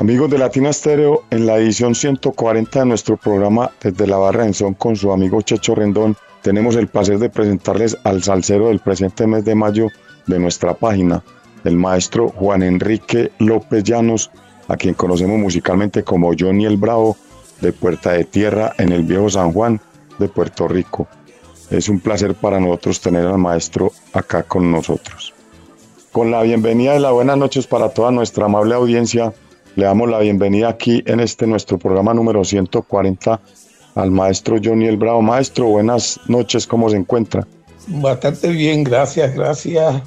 Amigos de Latina Estéreo, en la edición 140 de nuestro programa Desde la Barra en Son con su amigo Checho Rendón, tenemos el placer de presentarles al salsero del presente mes de mayo de nuestra página, el maestro Juan Enrique López Llanos, a quien conocemos musicalmente como Johnny el Bravo, de Puerta de Tierra en el Viejo San Juan de Puerto Rico. Es un placer para nosotros tener al maestro acá con nosotros. Con la bienvenida y las buenas noches para toda nuestra amable audiencia, le damos la bienvenida aquí en este nuestro programa número 140 al maestro Johnny el Bravo. Maestro, buenas noches, ¿cómo se encuentra? Bastante bien, gracias, gracias.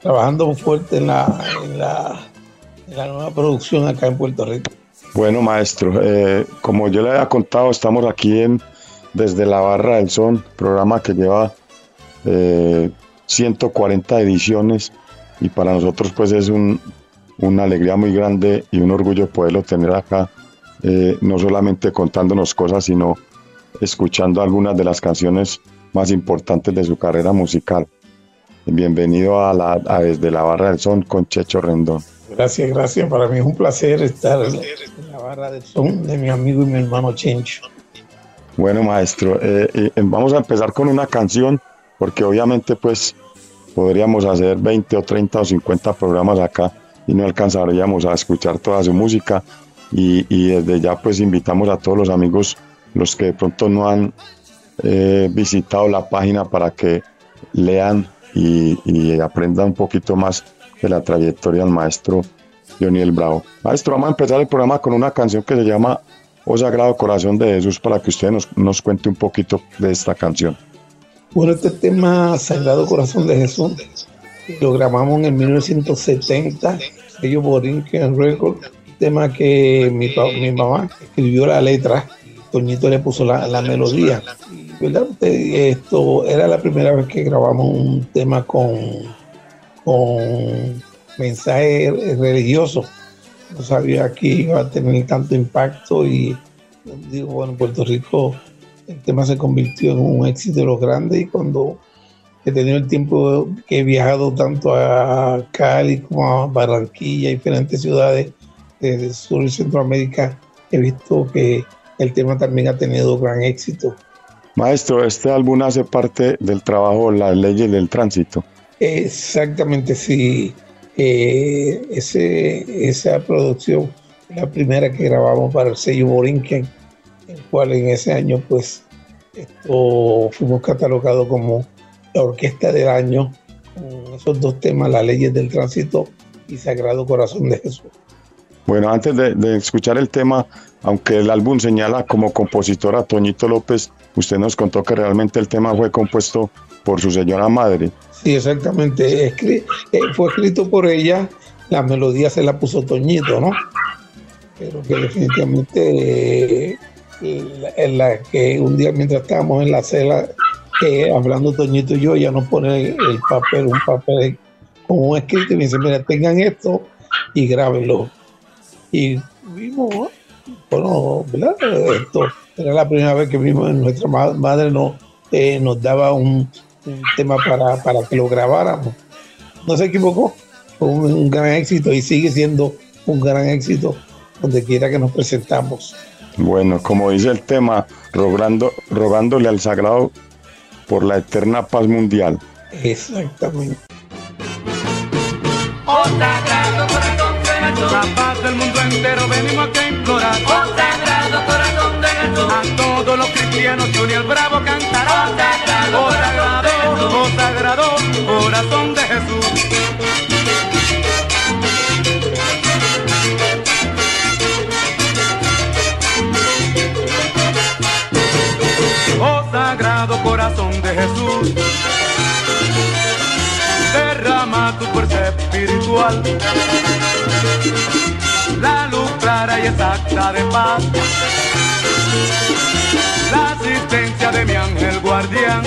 trabajando fuerte en la, en la, nueva producción acá en Puerto Rico. Bueno, maestro, eh, como yo le había contado, estamos aquí en Desde la Barra del Son, programa que lleva 140 eh, ediciones y para nosotros pues es un, una alegría muy grande y un orgullo poderlo tener acá, eh, no solamente contándonos cosas, sino escuchando algunas de las canciones más importantes de su carrera musical. Bienvenido a, la, Desde la Barra del Son con Checho Rendón. Gracias, gracias. Para mí es un placer estar en la Barra del Son de mi amigo y mi hermano Chencho. Bueno, maestro, eh, vamos a empezar con una canción, porque obviamente pues podríamos hacer 20 o 30 o 50 programas acá y no alcanzaríamos a escuchar toda su música y, desde ya pues invitamos a todos los amigos, los que de pronto no han eh, visitado la página para que lean y, aprendan un poquito más de la trayectoria del maestro Johnny el Bravo. Maestro, vamos a empezar el programa con una canción que se llama Oh Sagrado Corazón de Jesús para que usted nos, nos cuente un poquito de esta canción. Bueno, este tema Sagrado Corazón de Jesús lo grabamos en el 1970, ellos Borinquen Record, tema que mi, mi, mamá escribió la letra, Toñito le puso la, melodía. ¿verdad? Esto era la primera vez que grabamos un tema con, con mensaje religioso. No sabía que iba a tener tanto impacto y digo, bueno, en Puerto Rico el tema se convirtió en un éxito de los grandes y cuando he tenido el tiempo que he viajado tanto a Cali como a Barranquilla, diferentes ciudades de Sur y Centroamérica, he visto que el tema también ha tenido gran éxito. Maestro, este álbum hace parte del trabajo Las leyes del tránsito. Exactamente, sí. Eh, ese, esa producción la primera que grabamos para el sello Borinquen, el cual en ese año pues esto, fuimos catalogados como la Orquesta del Año, con esos dos temas, las leyes del tránsito y Sagrado Corazón de Jesús. Bueno, antes de, escuchar el tema, aunque el álbum señala como compositora a Toñito López, usted nos contó que realmente el tema fue compuesto por su señora madre. Sí, exactamente. Eh, fue escrito por ella, la melodía se la puso Toñito, ¿no? Pero que definitivamente eh, en la que un día mientras estábamos en la cela hablando Toñito y yo, ya nos pone el papel, un papel con un escrito y me dice, mira, tengan esto y grábenlo. Y vimos, bueno. Esto era la primera vez que vimos, nuestra madre nos, eh, nos daba un, tema para, para, que lo grabáramos. No se equivocó, fue un, un gran éxito y sigue siendo un gran éxito donde quiera que nos presentamos. Bueno, como dice el tema, rogando, rogándole al sagrado por la eterna paz mundial. Exactamente. Oh sagrado corazón de Jesús, La paz del mundo entero venimos aquí a implorar. oh sagrado corazón de Jesús, A todos los cristianos Johnny el Bravo cantará. Oh, sagrado Oh corazón de sagrado, Jesús. oh sagrado corazón de Jesús. Oh sagrado corazón de Jesús, derrama tu fuerza espiritual, la luz clara y exacta de paz, la asistencia de mi ángel guardián,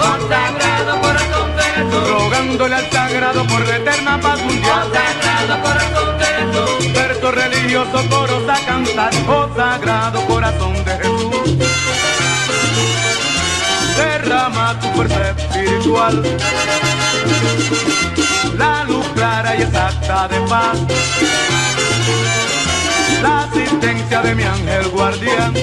oh sagrado corazón de Jesús, rogándole al sagrado por la eterna paz oh mundial. sagrado corazón de Jesús, Versos religiosos coros a cantar, oh sagrado corazón de Jesús. Derrama tu fuerza espiritual, la luz clara y exacta de paz, la asistencia de mi ángel guardián,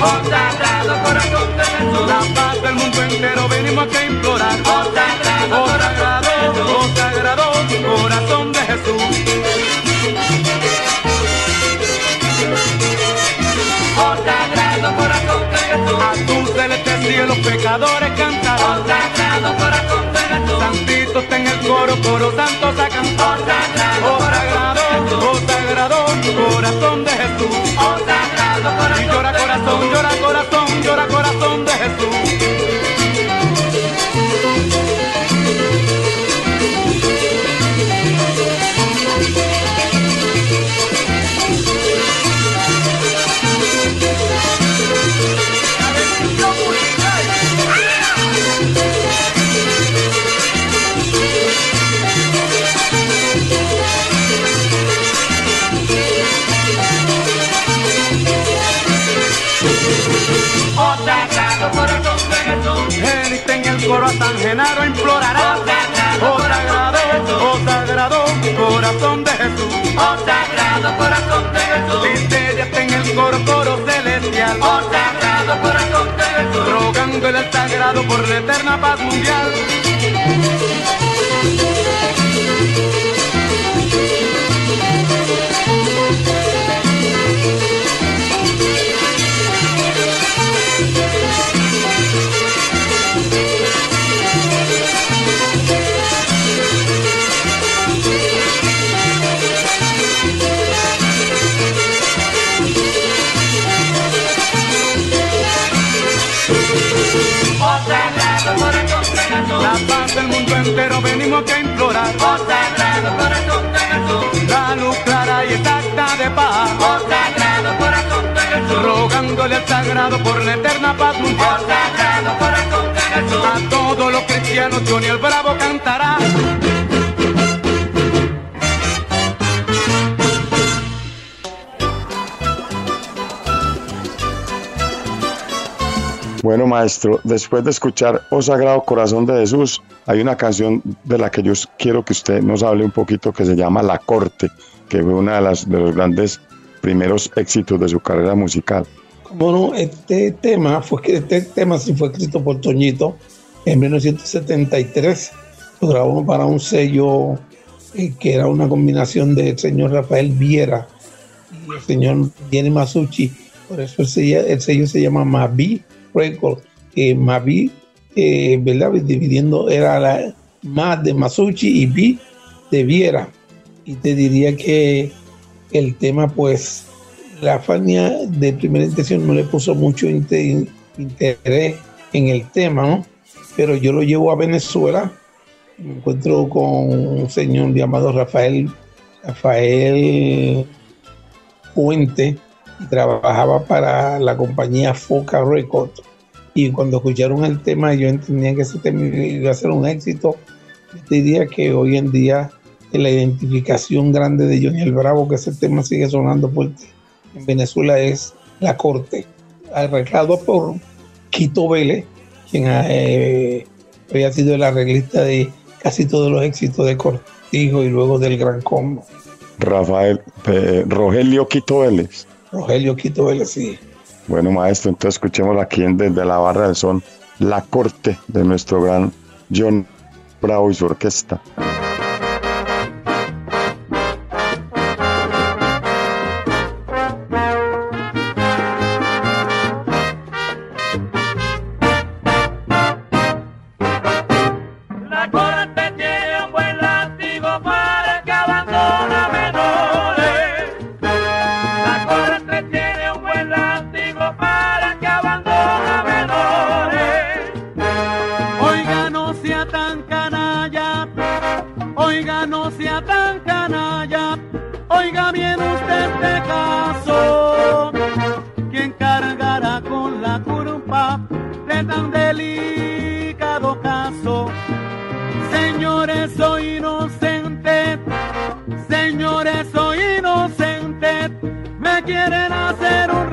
oh sagrado corazón de Jesús, la paz del mundo entero venimos aquí a implorar. oh sagrado Oh sagrado, oh sagrado corazón de Jesús. corazón celeste cielo pecadores cantarán. oh sagrado corazón de Jesús, Santitos en el coro, coro santos a cantar. Oh sagrado, coro a San Genaro implorará. Oh, Oh sagrado, oh sagrado, corazón de Jesús. oh sagrado corazón de Jesús, Listeria está en el coro, coro celestial. oh sagrado corazón de Jesús, rogándole al sagrado por la eterna paz mundial. La paz del mundo entero venimos a implorar. La luz clara y exacta de paz. Rogándole al sagrado por la eterna paz mundial. A todos los cristianos Johnny el Bravo cantará. Bueno, maestro, después de escuchar Oh Sagrado Corazón de Jesús, hay una canción de la que yo quiero que usted nos hable un poquito que se llama La Corte, que fue una de, las, de los grandes primeros éxitos de su carrera musical. Bueno, este tema fue este tema sí fue escrito por Toñito en 1973. Lo grabó para un sello eh, que era una combinación del señor Rafael Viera y el señor Jenny Masucci. Por eso el sello, el sello se llama Mavi Record. Que Mavi, eh, ¿verdad? Dividiendo era la más de Masucci y B de Viera. Y te diría que el tema, pues, la Fania de primera intención no le puso mucho inte- interés en el tema, ¿no? Pero yo lo llevo a Venezuela, me encuentro con un señor llamado Rafael, Rafael Fuente, y trabajaba para la compañía Foca Records y cuando escucharon el tema yo entendía que ese tema iba a ser un éxito. Yo diría que hoy en día la identificación grande de Johnny el Bravo, que ese tema sigue sonando fuerte en Venezuela, es La Corte, arreglado por Quito Vélez, quien eh, había sido el arreglista de casi todos los éxitos de Cortijo y luego del Gran Combo. Rafael eh, Rogelio Quito Vélez. Rogelio Quito Velasí. Bueno, maestro, entonces escuchemos aquí desde la Barra del Son, la corte de nuestro gran John Bravo y su orquesta. me quieren hacer un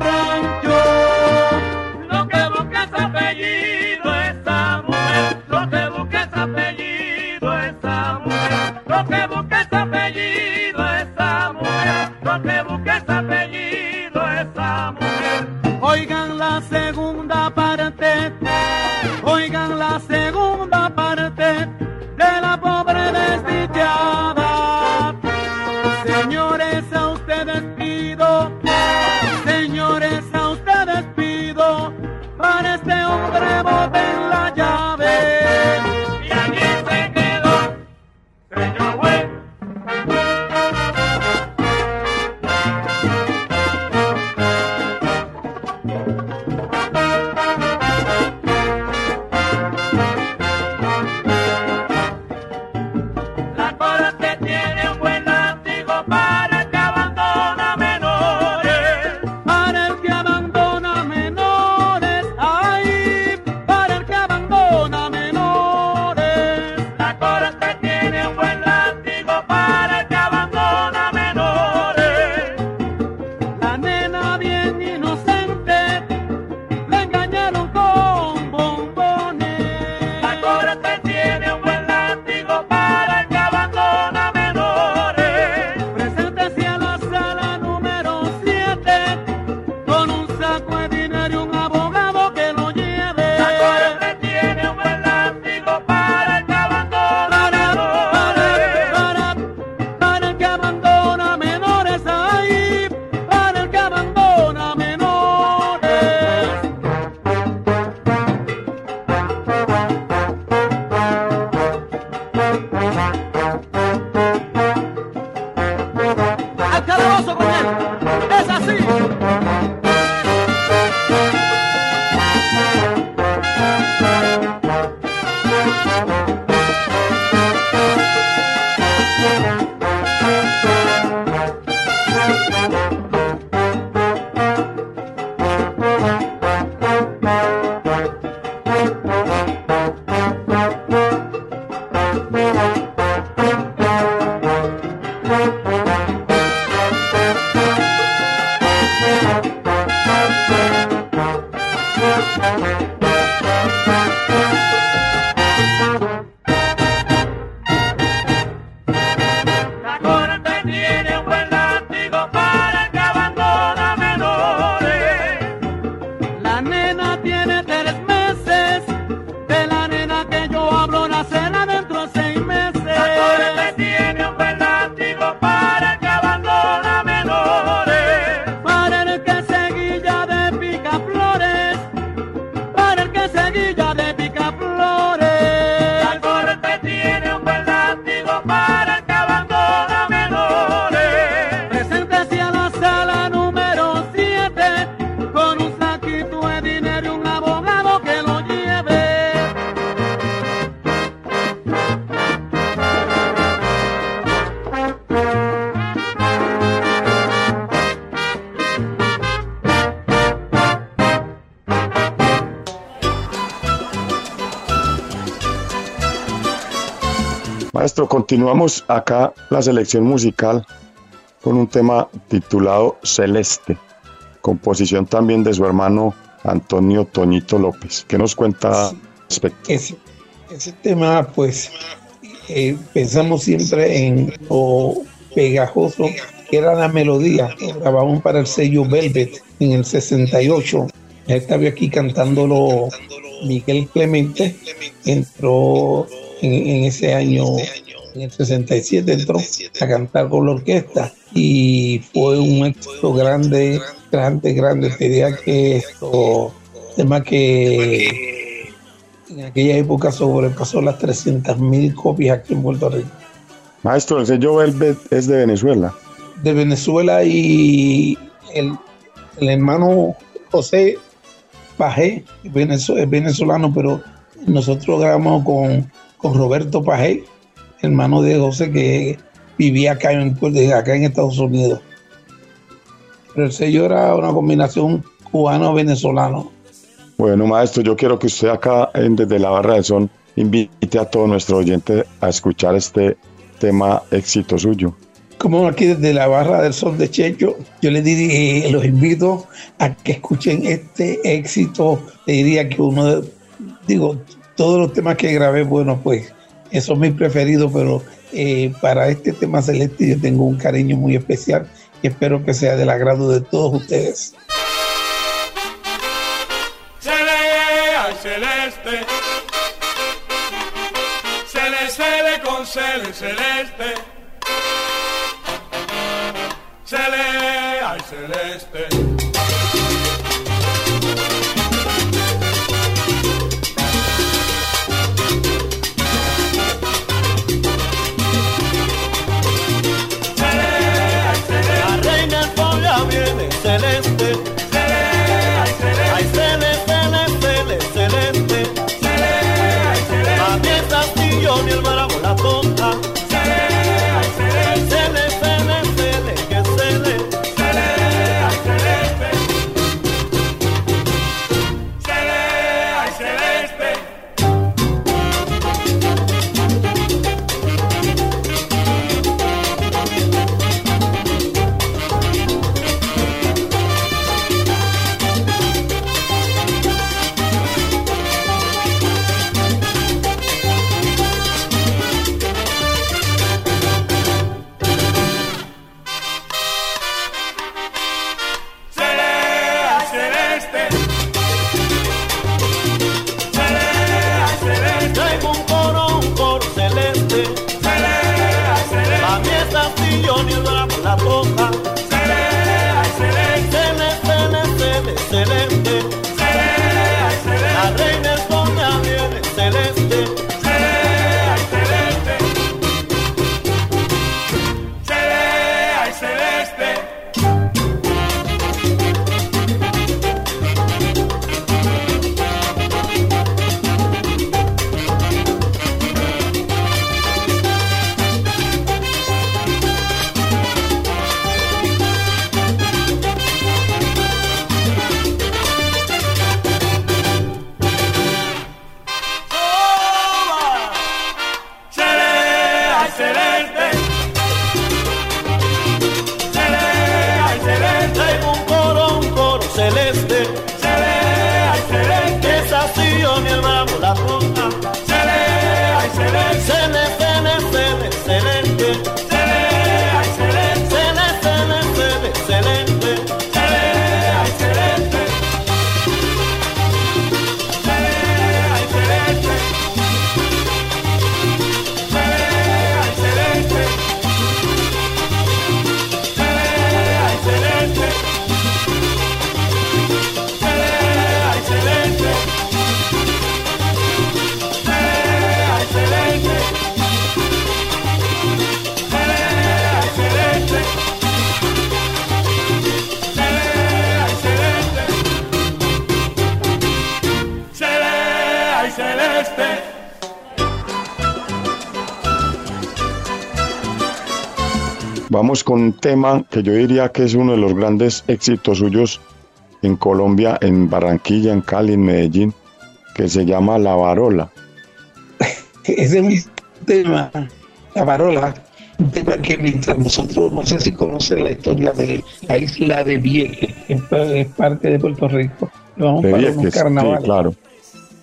Continuamos acá la selección musical con un tema titulado Celeste, composición también de su hermano Antonio Toñito López. ¿Qué nos cuenta respecto? Ese, ese, tema, pues, eh, pensamos siempre en lo pegajoso que era la melodía. Grabamos para el sello Velvet en el 68. Ya estaba aquí cantándolo Miguel Clemente, entró en ese año en el 67, entró a cantar con la orquesta y fue un éxito grande, grande, grande. Te diría que esto, tema que en aquella época sobrepasó las 300 mil copias aquí en Puerto Rico. Maestro, el sello Velvet es de Venezuela. De Venezuela y el, el hermano José Pajé es venezolano, pero nosotros grabamos con, con Roberto Pajé, hermano de José que vivía acá en, Puerto- acá en Estados Unidos. Pero el sello era una combinación cubano-venezolano. Bueno, maestro, yo quiero que usted acá en Desde la Barra del Son invite a todos nuestros oyentes a escuchar este tema éxito suyo. Como aquí desde la barra del sol de Checho, yo les diría, eh, los invito a que escuchen este éxito. Te diría que uno, digo, todos los temas que grabé, bueno, pues, esos mis preferidos, pero eh, para este tema celeste yo tengo un cariño muy especial y espero que sea del agrado de todos ustedes. Celeste. Cele, cele con cele, celeste. Cele, ay, celeste. Un tema que yo diría que es uno de los grandes éxitos suyos en Colombia, en Barranquilla, en Cali, en Medellín, que se llama La Varola. Ese es un tema, la parola, un tema que mientras nosotros, no sé si conocen la historia de la isla de Vieques, que es pa- es parte de Puerto Rico. Vamos De para Vieques, unos sí, carnavales. claro.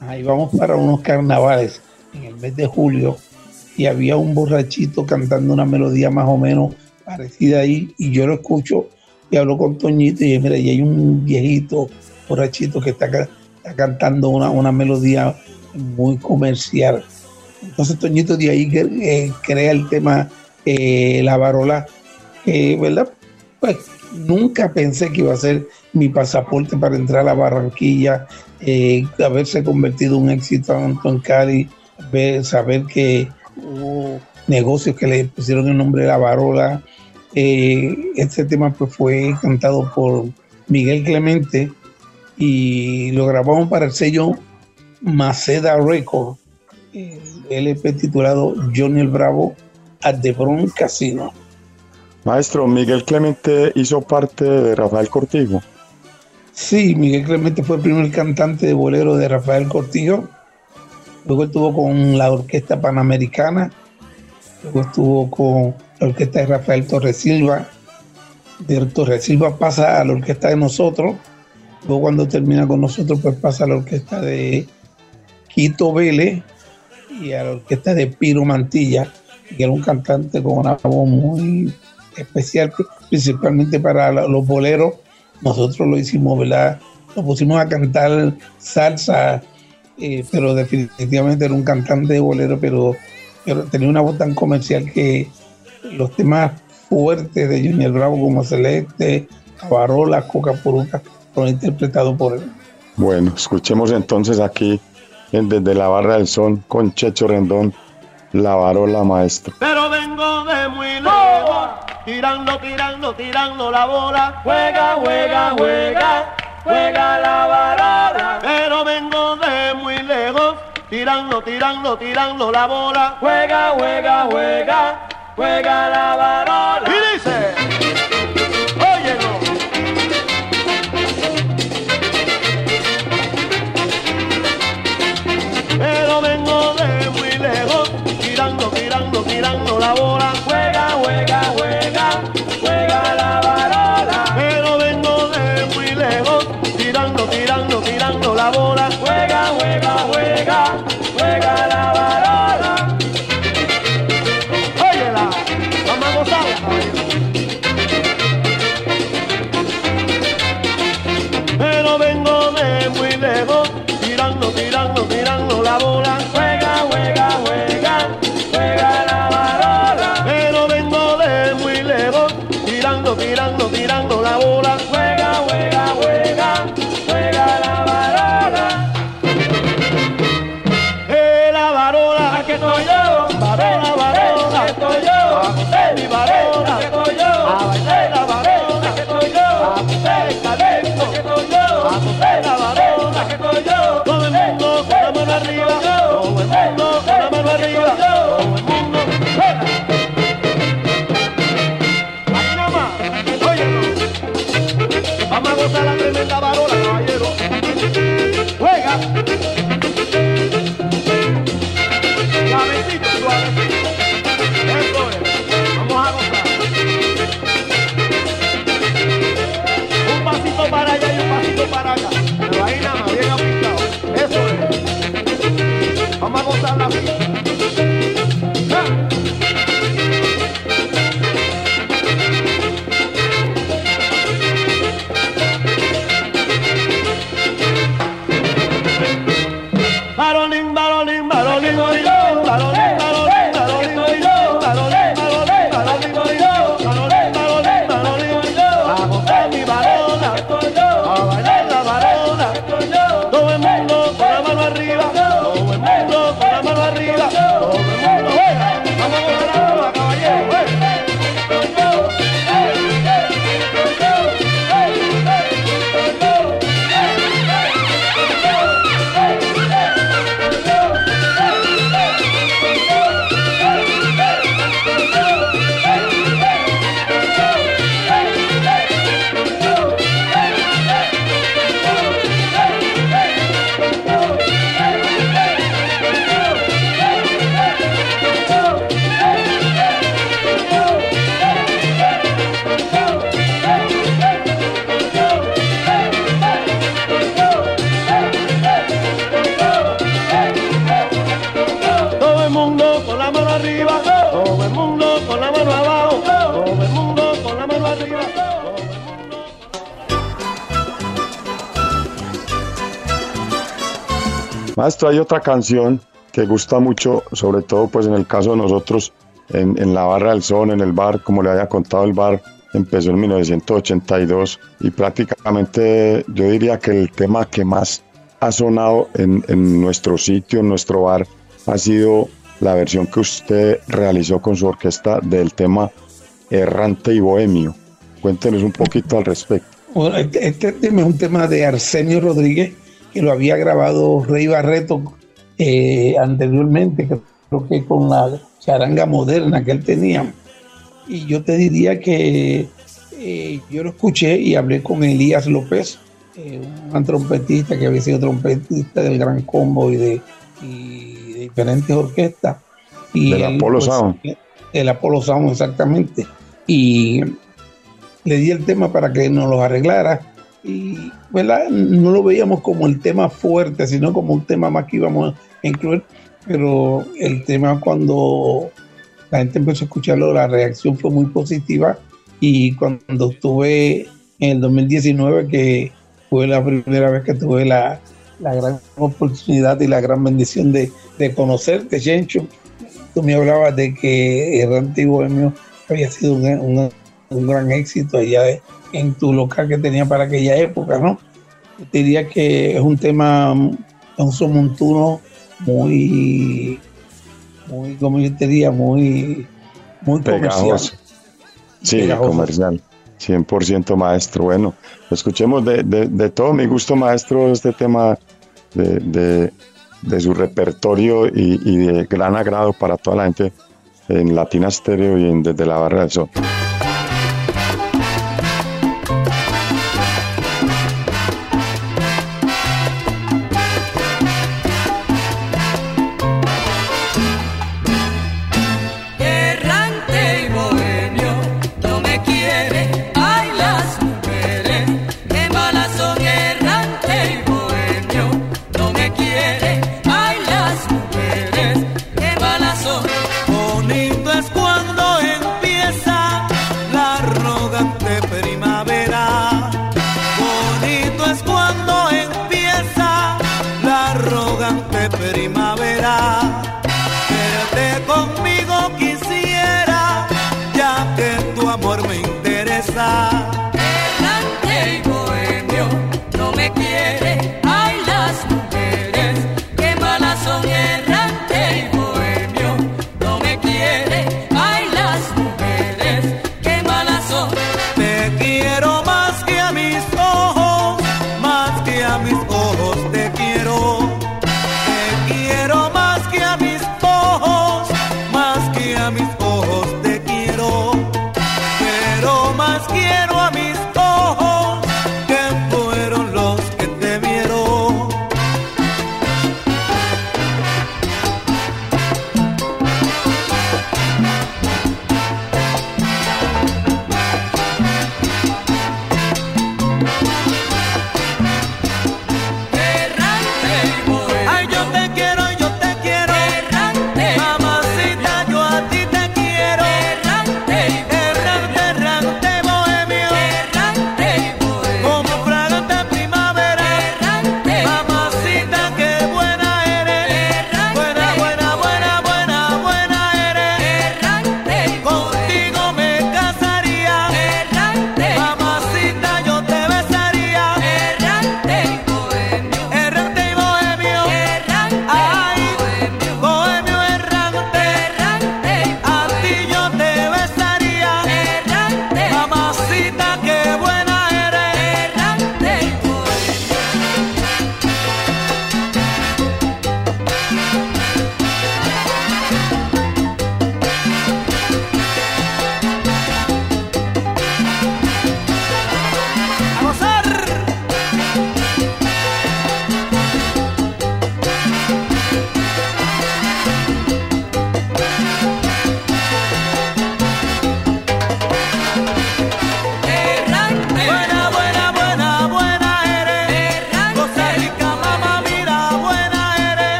Ahí vamos para unos carnavales en el mes de julio y había un borrachito cantando una melodía más o menos parecida ahí y yo lo escucho y hablo con Toñito y mira, y hay un viejito borrachito que está, está cantando una, una melodía muy comercial. Entonces Toñito de ahí eh, crea el tema eh, La Varola, que, ¿verdad? Pues nunca pensé que iba a ser mi pasaporte para entrar a la Barranquilla, eh, haberse convertido en un éxito tanto en Cali, saber que hubo negocios que le pusieron el nombre de La Varola. este tema pues fue cantado por Miguel Clemente y lo grabamos para el sello Maceda Record, el LP titulado Johnny el Bravo at the Bronx Casino. Maestro, Miguel Clemente hizo parte de Rafael Cortijo. Sí, Miguel Clemente fue el primer cantante de bolero de Rafael Cortijo. Luego estuvo con la Orquesta Panamericana. Luego estuvo con la Orquesta de Rafael Torres Silva. De Torres pasa a la Orquesta de nosotros. Luego cuando termina con nosotros, pues pasa a la Orquesta de Quito Vélez y a la orquesta de Piro Mantilla, que era un cantante con una voz muy especial, principalmente para los boleros. Nosotros lo hicimos, ¿verdad? Lo pusimos a cantar salsa, eh, pero definitivamente era un cantante de bolero, pero, pero tenía una voz tan comercial que los temas fuertes de Junior Bravo como Celeste, Avarola, Coca Puruca, fueron interpretados por él. Bueno, escuchemos entonces aquí desde la barra del son con Checho Rendón, la varola maestro. Pero vengo de muy lejos, tirando, tirando, tirando la bola. Juega, juega, juega, juega la varola. Pero vengo de muy lejos, tirando, tirando, tirando la bola. Juega, juega, juega, juega la varola. Y dice, Marilyn, Marilyn, Marilyn, Marilyn, Maestro, hay otra canción que gusta mucho, sobre todo pues en el caso de nosotros, en, la barra del son, en el bar, como le había contado el bar, empezó en 1982 y prácticamente yo diría que el tema que más ha sonado en, en nuestro sitio, en nuestro bar, ha sido la versión que usted realizó con su orquesta del tema Errante y Bohemio. Cuéntenos un poquito al respecto. Este tema es un tema de Arsenio Rodríguez, que lo había grabado Rey Barreto eh, anteriormente, creo que con la charanga moderna que él tenía. Y yo te diría que eh, yo lo escuché y hablé con Elías López, eh, un trompetista que había sido trompetista del Gran Combo y de, y de diferentes orquestas. Y Del él, Apollo pues, Sound. El Apollo Sound, exactamente. Y le di el tema para que nos los arreglara. Y no lo veíamos como el tema fuerte, sino como un tema más que íbamos a incluir. Pero el tema cuando la gente empezó a escucharlo, la reacción fue muy positiva. Y cuando estuve en el 2019, que fue la primera vez que tuve la, la gran oportunidad y la gran bendición de, de conocerte, Chencho, tú me hablabas de que Errante y Bohemio había sido un, un- un gran éxito allá de- en tu local que tenía para aquella época, ¿no? Yo te diría que es un tema, es un somontuno muy, muy, como yo te diría, muy, muy comercial. Pegajoso. Sí, Pegajoso. comercial. 100% maestro. Bueno, escuchemos de, de- de todo mi gusto, maestro, este tema de, de- de su repertorio y, y de gran agrado para toda la gente en Latina Stereo y en Desde la Barra del Sol.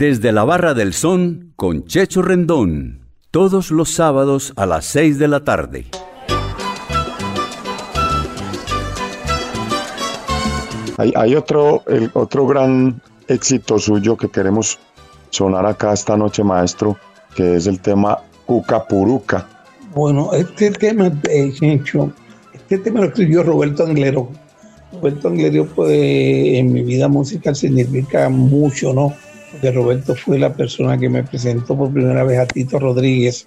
Desde la Barra del Son con Checho Rendón. Todos los sábados a las 6 de la tarde. Hay, hay otro, el, otro gran éxito suyo que queremos sonar acá esta noche, maestro, que es el tema Cucapuruca. Bueno, este tema de Chencho, este tema lo escribió Roberto Anglero. Roberto Anglero, pues, en mi vida musical significa mucho, ¿no? Porque Roberto fue la persona que me presentó por primera vez a Tito Rodríguez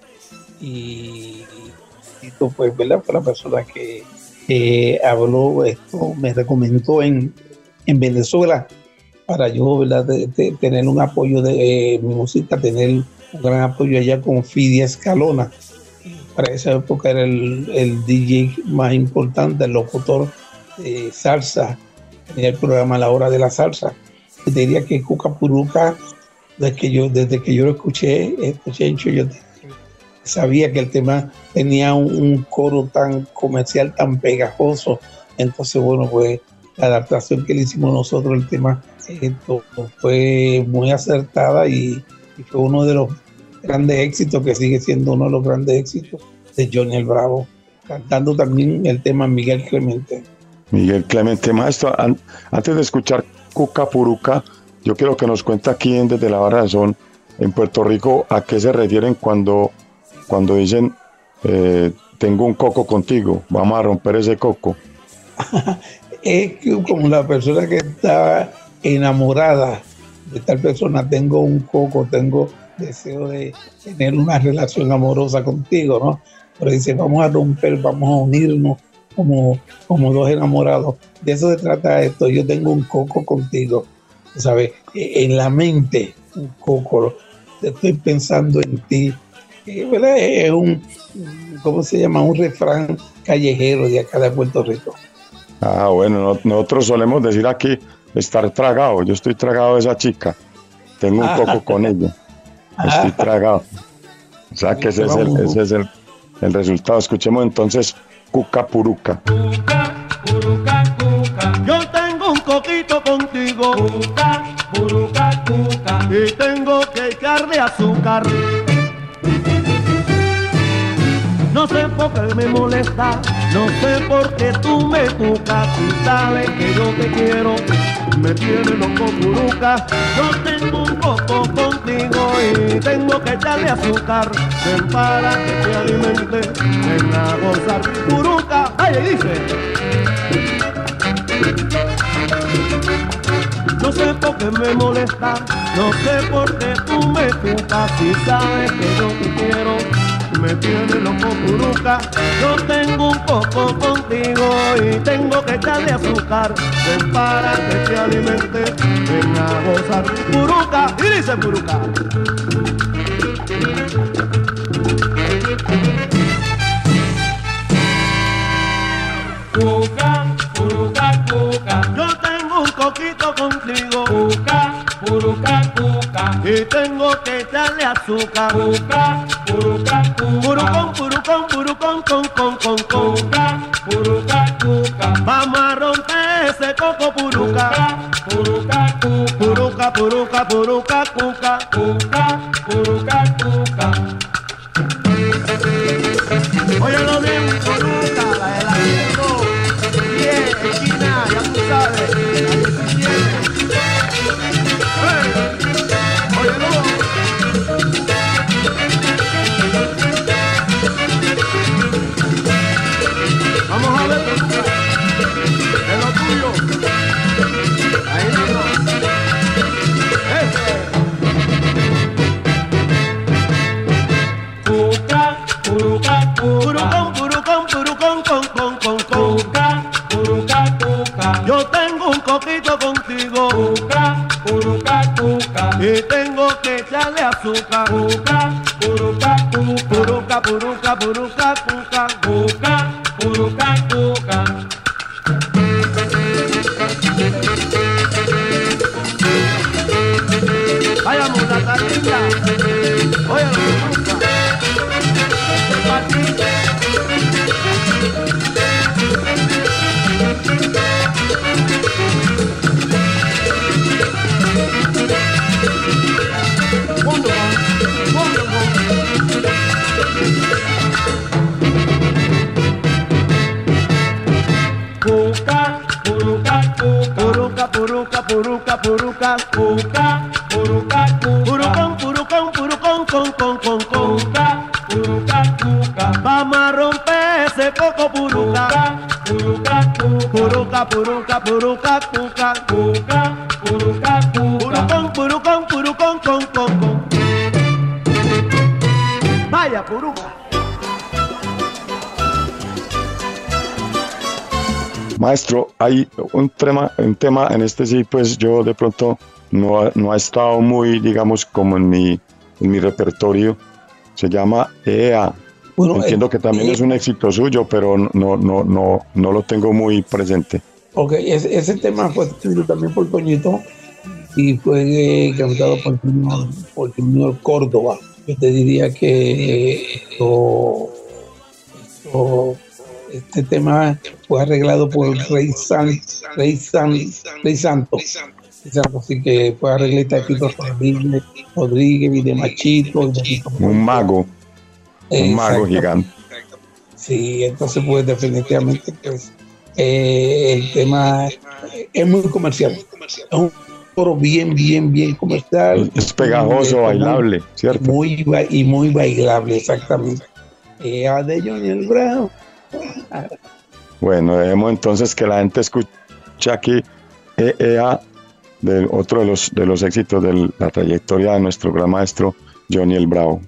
y Tito, pues, ¿verdad? Fue la persona que habló esto, me recomendó en, en Venezuela para yo, ¿verdad? Tener un apoyo de eh, mi música, tener un gran apoyo allá con Fidia Escalona. Para esa época era el, el DJ más importante, el locutor de salsa, tenía el programa La Hora de la Salsa. Diría que Cuca Puruca, desde que yo, desde que yo lo escuché, escuché yo sabía que el tema tenía un, coro tan comercial, tan pegajoso. Entonces, bueno, pues la adaptación que le hicimos nosotros, el tema esto, fue muy acertada y, y, fue uno de los grandes éxitos que sigue siendo uno de los grandes éxitos de Johnny el Bravo, cantando también el tema Miguel Clemente. Miguel Clemente, maestro, an, antes de escuchar Yo quiero que nos cuente aquí en Desde la Barra de Son, en Puerto Rico, a qué se refieren cuando, cuando dicen, eh, tengo un coco contigo, vamos a romper ese coco. es que como la persona que está enamorada de tal persona, tengo un coco, tengo deseo de tener una relación amorosa contigo, ¿no? Pero dice, vamos a romper, vamos a unirnos como, como dos enamorados. De eso se trata esto. Yo tengo un coco contigo, ¿sabes? En la mente, un coco. Estoy pensando en ti. ¿verdad? Es un, ¿cómo se llama? Un refrán callejero de acá de Puerto Rico. Ah, bueno, nosotros solemos decir aquí estar tragado. Yo estoy tragado de esa chica. Tengo un coco con ella. Estoy tragado. O sea que ese es el, ese es el, el resultado. Escuchemos entonces Cuca Puruca. Cuca, puruca, cuca. Yo tengo un coquito contigo. Cuca, puruca, cuca. Y tengo que echarle azúcar. No sé por qué me molesta, no sé por qué tú me cucas. Si sabes que yo te quiero, me tiene loco puruca. Yo tengo un coco contigo y tengo que echarle azúcar. Ven para que te alimente, ven a gozar. Puruca, ay, dice. No sé por qué me molesta, no sé por qué tú me cucas. Si sabes que yo te quiero, me tiene loco puruca. Yo tengo un coco contigo y tengo que echarle azúcar. Ven para que te alimente, ven a gozar. Puruca, y dice puruca. Cuca, puruca, cuca. Yo tengo un coquito contigo. Cuca, puruca, cuca. Y tengo que echarle azúcar. Cuca, puruca, cuca. Purucón, purucón, purucón, con, con, con, con. Cuca, puruca, cuca. Vamos a romper ese coco puruca. Puruca, cuca. Puruca, puruca, puruca, cuca. Cuca, puruca, cuca. Que echarle azúcar. Cuca, puruca, cuca. Puruca, puruca, puruca, Vamos a romper ese coco, puruca, puruca, puruca, puruca, puruca, puca, puca, puruca, purucón, purucón, purucón, con, con, con. Vaya, puruca. Maestro, hay un tema, un tema en este sí, pues yo de pronto no, ha- no ha estado muy, digamos, como en mi, en mi repertorio. Se llama EA. Bueno, Entiendo eh, que también eh, es un éxito suyo, pero no, no, no, no lo tengo muy presente. Ok, ese, ese tema fue escrito también por Toñito y fue eh, cantado por por Junior Córdoba. Yo te diría que esto- esto- este tema fue arreglado por el Rey San, Rey San, Rey Santo. Así que fue arreglista escrito por Rodríguez, Rodríguez y de Machito. y de Tito Un mago, un mago gigante. Sí, entonces pues definitivamente pues eh, el tema es muy comercial. Es un coro bien, bien, bien comercial. Es pegajoso, Muy- bailable, ¿cierto? Muy, y muy bailable, exactamente. Eh, a de Johnny el Brown. Bueno, dejemos entonces que la gente escuche aquí EEA, de otro de los, de los éxitos de la trayectoria de nuestro gran maestro Johnny el Bravo.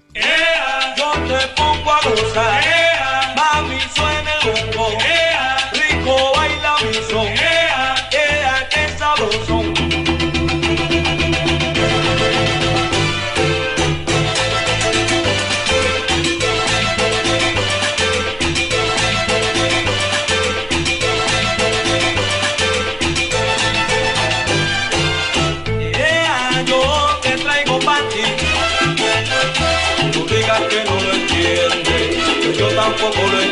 Que yo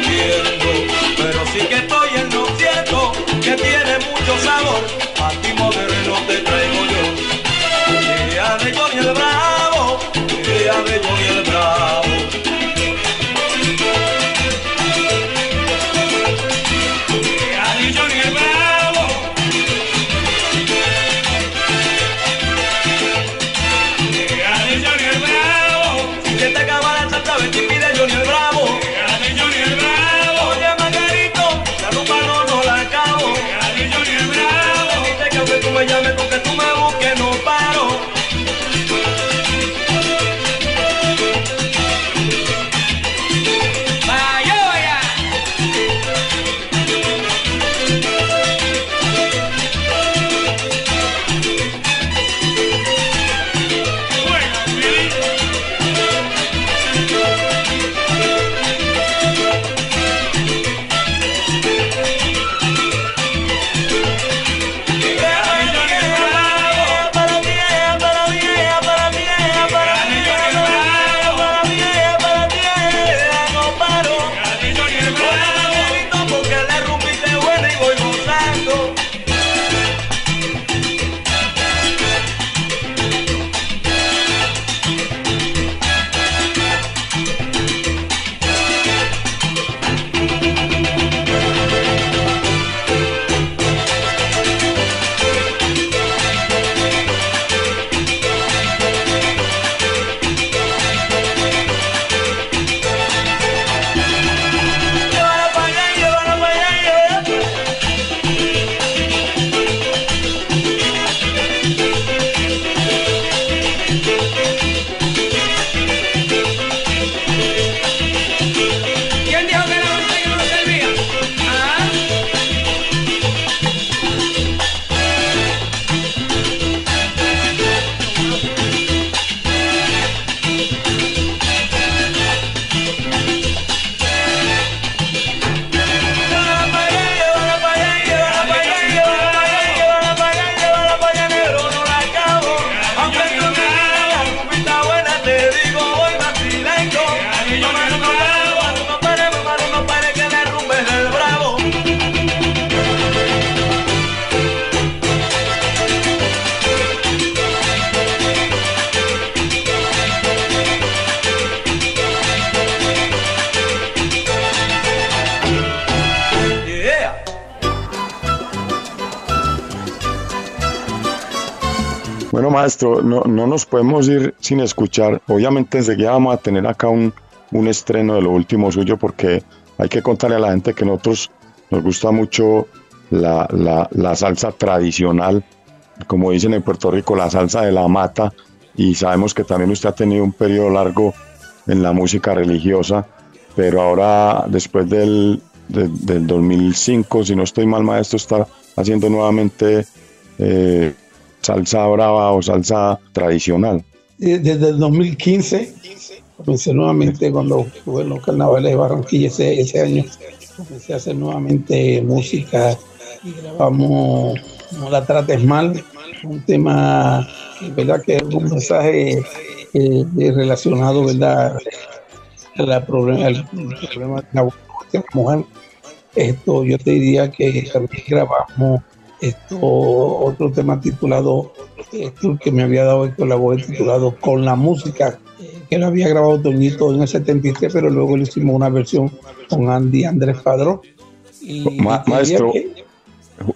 no, no nos podemos ir sin escuchar. Obviamente enseguida vamos a tener acá un, un estreno de lo último suyo porque hay que contarle a la gente que nosotros nos gusta mucho la, la, la salsa tradicional, como dicen en Puerto Rico, la salsa de la mata, y sabemos que también usted ha tenido un periodo largo en la música religiosa, pero ahora después del, de- del 2005, si no estoy mal maestro, está haciendo nuevamente eh, salsa brava o salsa tradicional. Eh, Desde el 2015 comencé nuevamente cuando estuve en los carnavales de Barranquilla ese, ese año. Comencé a hacer nuevamente música y grabamos No la trates mal, un tema, ¿verdad? Que es un mensaje eh, relacionado, ¿verdad? A la problema, al problema de la mujer. Esto yo te diría que también grabamos esto otro tema titulado esto que me había dado Héctor Lavoe titulado Con la música que lo había grabado Toñito en el 73 pero luego le hicimos una versión con Andy Andrés Padrón y Ma- maestro, que-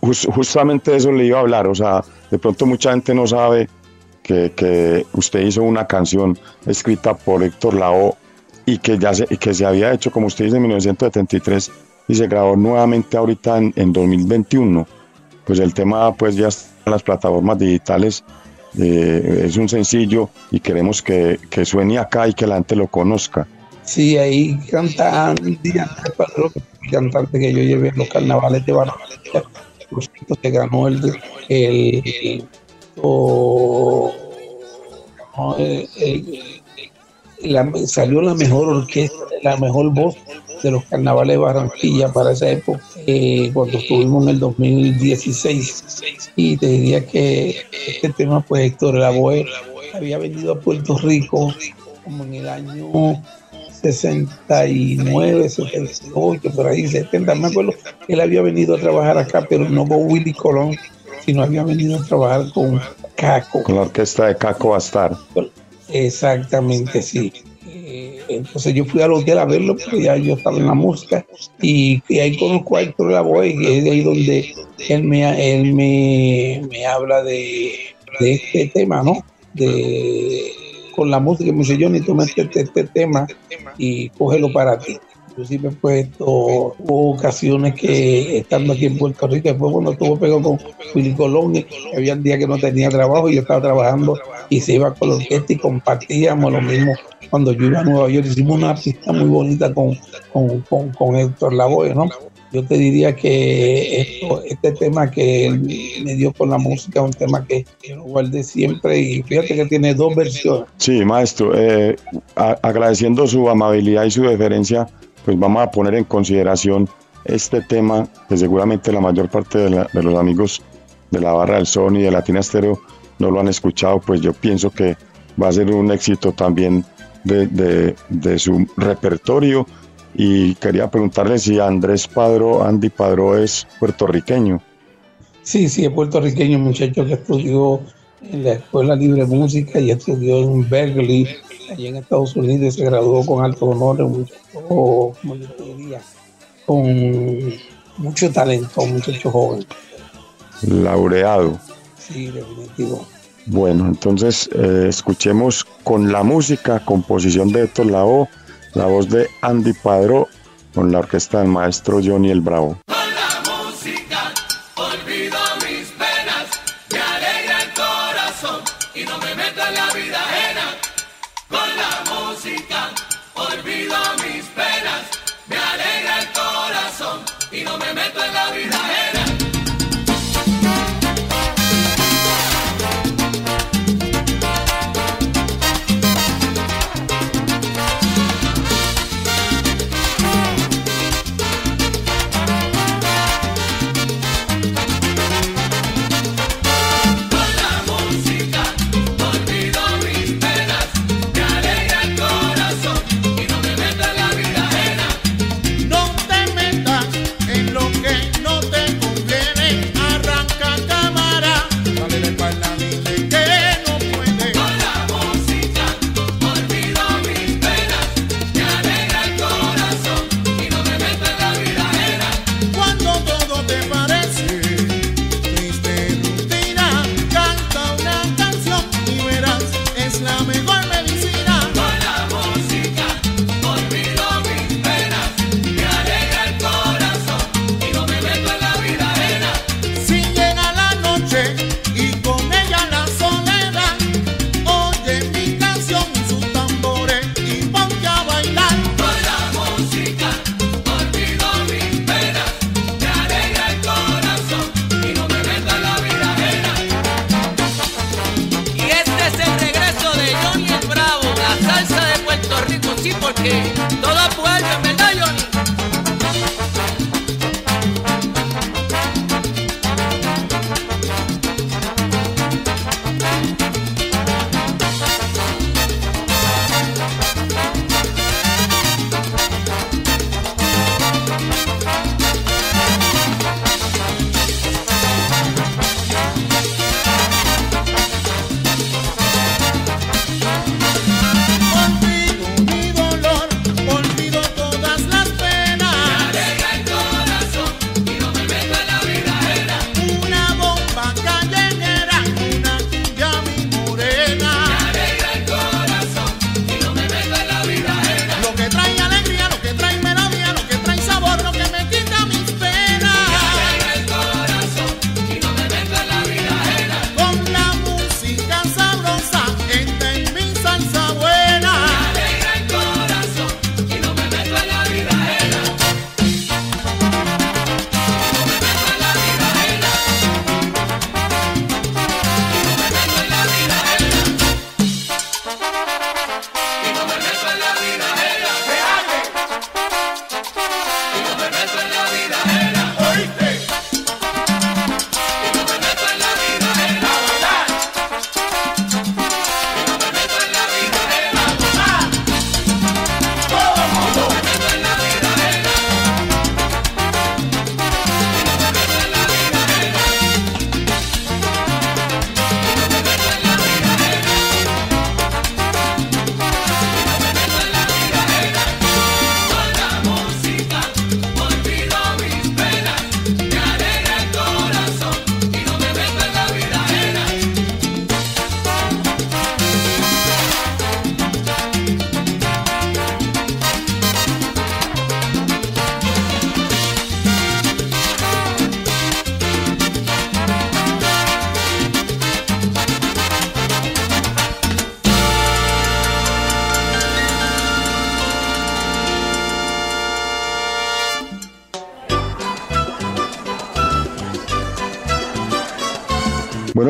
Jus- justamente eso le iba a hablar, o sea, de pronto mucha gente no sabe que, que usted hizo una canción escrita por Héctor Lavoe y que ya se, y que se había hecho, como usted dice, en 1973 y se grabó nuevamente ahorita en, en 2021. Pues el tema pues ya está las plataformas digitales, eh, es un sencillo y queremos que, que suene acá y que la gente lo conozca. Sí, ahí canta Andy Andrés Padrón, el cantante que yo llevé los carnavales de Barranquilla. Se ganó el, el, el- el- la- salió la mejor orquesta, la mejor voz de los carnavales de Barranquilla para esa época, eh, cuando estuvimos en el 2016. Y te diría que este tema, pues Héctor Lavoe había venido a Puerto Rico como en el año 69, 78, por ahí 70, me acuerdo. Él había venido a trabajar acá, pero no con Willy Colón, sino había venido a trabajar con Caco. Con la orquesta de Caco Bastar. Exactamente, sí. Eh, Entonces yo fui al hotel a verlo, porque ya yo estaba en la música, y, ahí conozco a Héctor Lavoe, y es de ahí donde él me, él me, me habla de, este tema, ¿no? De, con la música, me dice, Johnny, toma este, este, este tema y cógelo para ti. Inclusive, pues, hubo ocasiones que estando aquí en Puerto Rico, después cuando estuvo pegado con Willy Colón, había días que no tenía trabajo y yo estaba trabajando y se iba con la orquesta y compartíamos lo mismo. Cuando yo iba a Nueva York, hicimos una pista muy bonita con, con, con, con Héctor Lavoe, ¿no? Yo te diría que este tema que él me dio con la música un tema que lo guardé siempre y fíjate que tiene dos versiones. Sí, maestro, eh, agradeciendo su amabilidad y su deferencia, pues vamos a poner en consideración este tema que seguramente la mayor parte de, de los amigos de la barra del Son y de Latina Estéreo no lo han escuchado, pues yo pienso que va a ser un éxito también de, de- de su repertorio. Y quería preguntarle si Andrés Padro, Andy Padro es puertorriqueño. Sí, sí, es puertorriqueño, muchacho que estudió en la Escuela Libre de Música y estudió en Berkeley, allí en Estados Unidos, y se graduó con alto honor, un muchacho, como yo te diría, con mucho talento, un muchacho joven. laureado. Sí, definitivo. Bueno, entonces eh, escuchemos con la música, composición de Héctor Lavoe, la voz de Andy Padró, con la orquesta del maestro Johnny el Bravo. Con la música olvido mis penas, me alegra el corazón y no me meto en la vida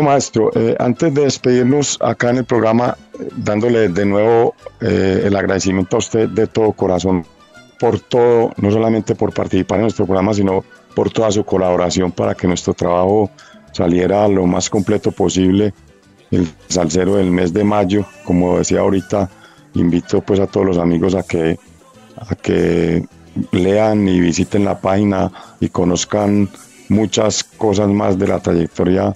maestro, eh, antes de despedirnos acá en el programa, eh, dándole de nuevo eh, el agradecimiento a usted de todo corazón por todo, no solamente por participar en nuestro programa, sino por toda su colaboración para que nuestro trabajo saliera lo más completo posible. El salsero del mes de mayo, como decía ahorita, invito pues a todos los amigos a que, a que lean y visiten la página y conozcan muchas cosas más de la trayectoria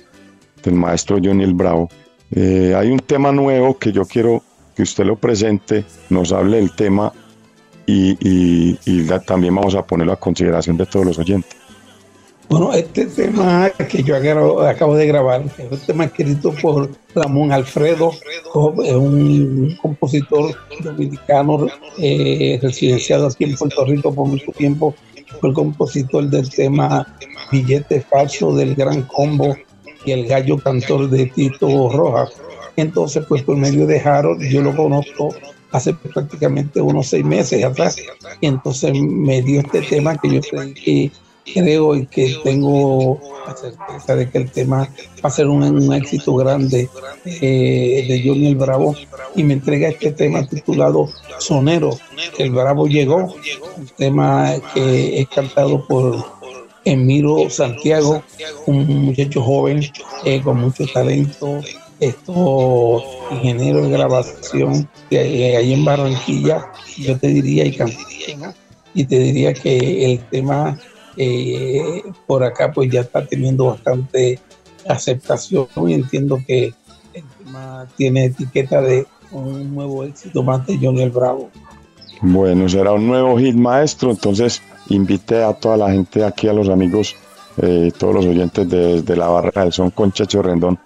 del maestro Johnny el Bravo. Eh, hay un tema nuevo que yo quiero que usted lo presente, nos hable del tema y, también vamos a ponerlo a consideración de todos los oyentes. Bueno, este tema que yo acabo, de grabar es un tema escrito por Ramón Alfredo, es un compositor dominicano eh, residenciado aquí en Puerto Rico por mucho tiempo. Fue el compositor del tema Billete Falso del Gran Combo y el gallo cantor de Tito Rojas. Entonces, pues por medio de Harold, yo lo conozco hace prácticamente unos seis meses atrás. Y entonces me dio este tema que yo que creo y que tengo la certeza de que el tema va a ser un, un éxito grande eh, de Johnny el Bravo y me entrega este tema titulado Sonero, el Bravo llegó, un tema que es cantado por Emiro Santiago, un muchacho joven eh, con mucho talento, esto ingeniero de grabación eh, ahí en Barranquilla, yo te diría y y te diría que el tema eh, por acá pues ya está teniendo bastante aceptación y entiendo que el tema tiene etiqueta de un nuevo éxito más de Johnny el Bravo. Bueno, será un nuevo hit maestro, entonces invite a toda la gente aquí, a los amigos, eh, todos los oyentes de, de la barra del son con Checho Rendón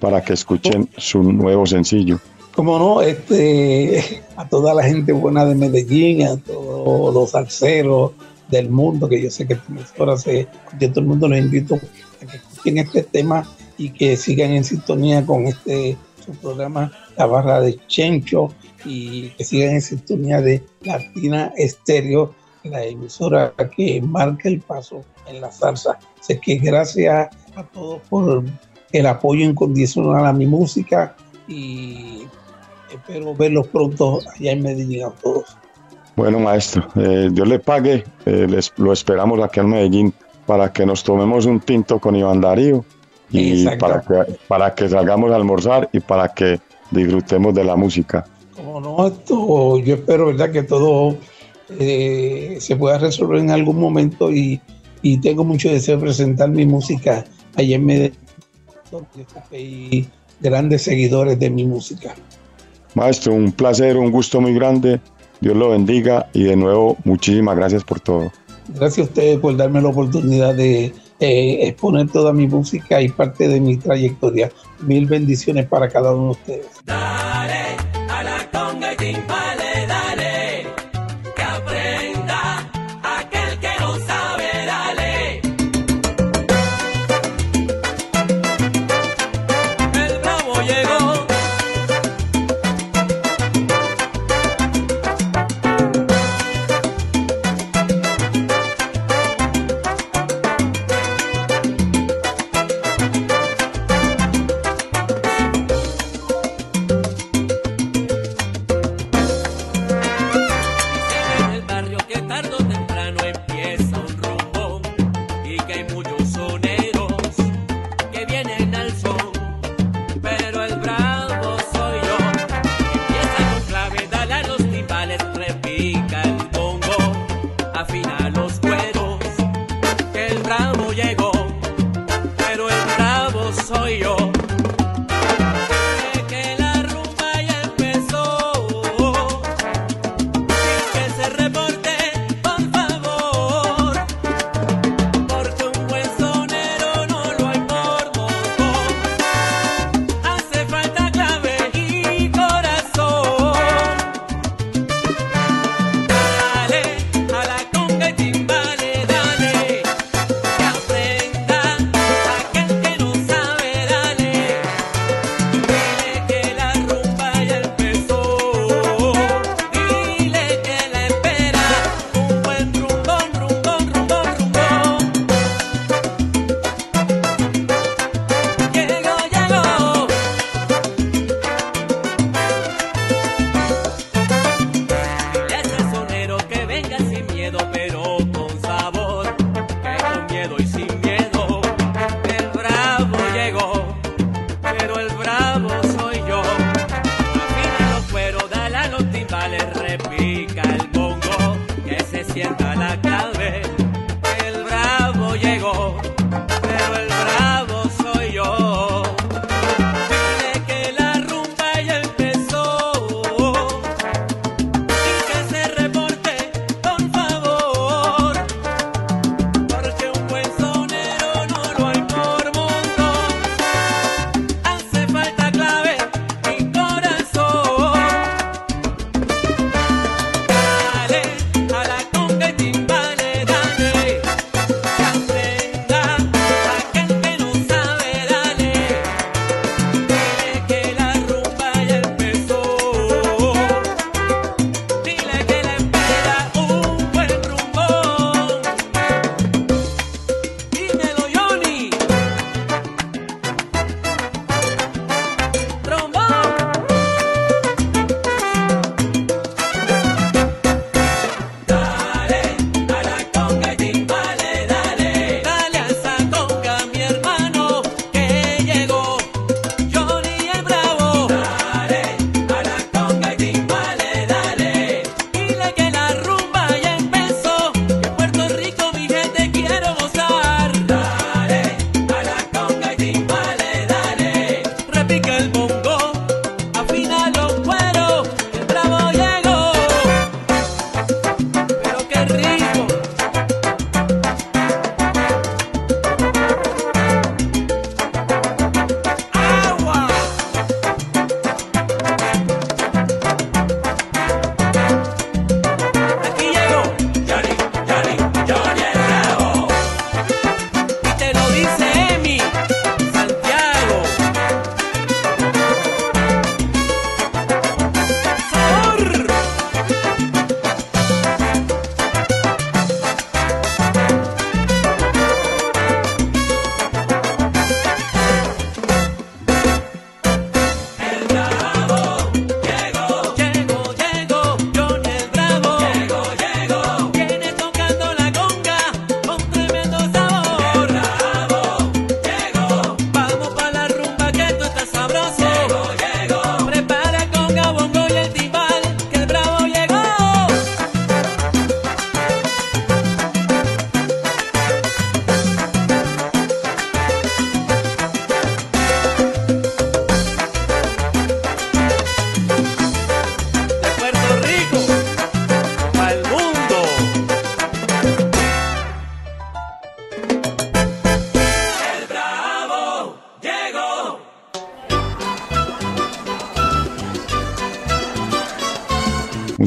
para que escuchen su nuevo sencillo. como no, este, a toda la gente buena de Medellín, a todos los salseros del mundo, que yo sé que emisora se, yo todo el mundo los invito a que escuchen este tema y que sigan en sintonía con este su programa La Barra de Chencho y que sigan en sintonía de Latina Estéreo, la emisora que marca el paso en la salsa. Así que gracias a todos por el apoyo incondicional a mi música y espero verlos pronto allá en Medellín a todos. Bueno, maestro, eh, Dios le pague. eh, les- lo esperamos aquí en Medellín para que nos tomemos un tinto con Iván Darío y para que, para que salgamos a almorzar y para que disfrutemos de la música. Como no, esto, yo espero, ¿verdad?, que todo eh, se pueda resolver en algún momento y, y tengo mucho deseo de presentar mi música allá en Medellín, hay grandes seguidores de mi música. Maestro, un placer, un gusto muy grande. Dios lo bendiga y de nuevo muchísimas gracias por todo. Gracias a ustedes por darme la oportunidad de eh, exponer toda mi música y parte de mi trayectoria. Mil bendiciones para cada uno de ustedes. Dale a la conga y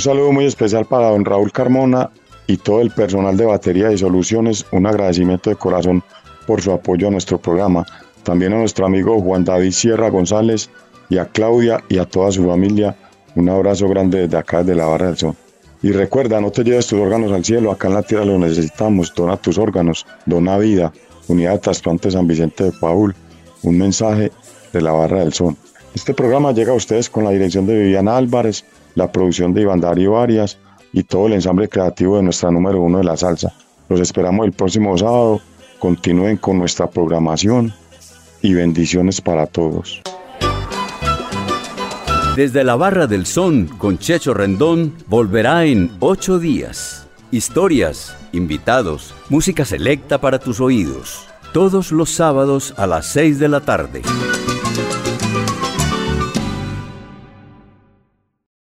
saludo muy especial para don Raúl Carmona y todo el personal de Batería y Soluciones. Un agradecimiento de corazón por su apoyo a nuestro programa. También a nuestro amigo Juan David Sierra González y a Claudia y a toda su familia. Un abrazo grande desde acá, desde la Barra del Sol. Y recuerda, no te lleves tus órganos al cielo, acá en la tierra los necesitamos. Dona tus órganos, dona vida. Unidad de Trasplante San Vicente de Paul. Un mensaje de la Barra del Sol. Este programa llega a ustedes con la dirección de Viviana Álvarez, la producción de Iván Darío Arias y todo el ensamble creativo de nuestra número uno de la salsa. Los esperamos el próximo sábado. Continúen con nuestra programación y bendiciones para todos. Desde la Barra del Son con Checho Rendón volverá en ocho días. Historias, invitados, música selecta para tus oídos. Todos los sábados a las seis de la tarde.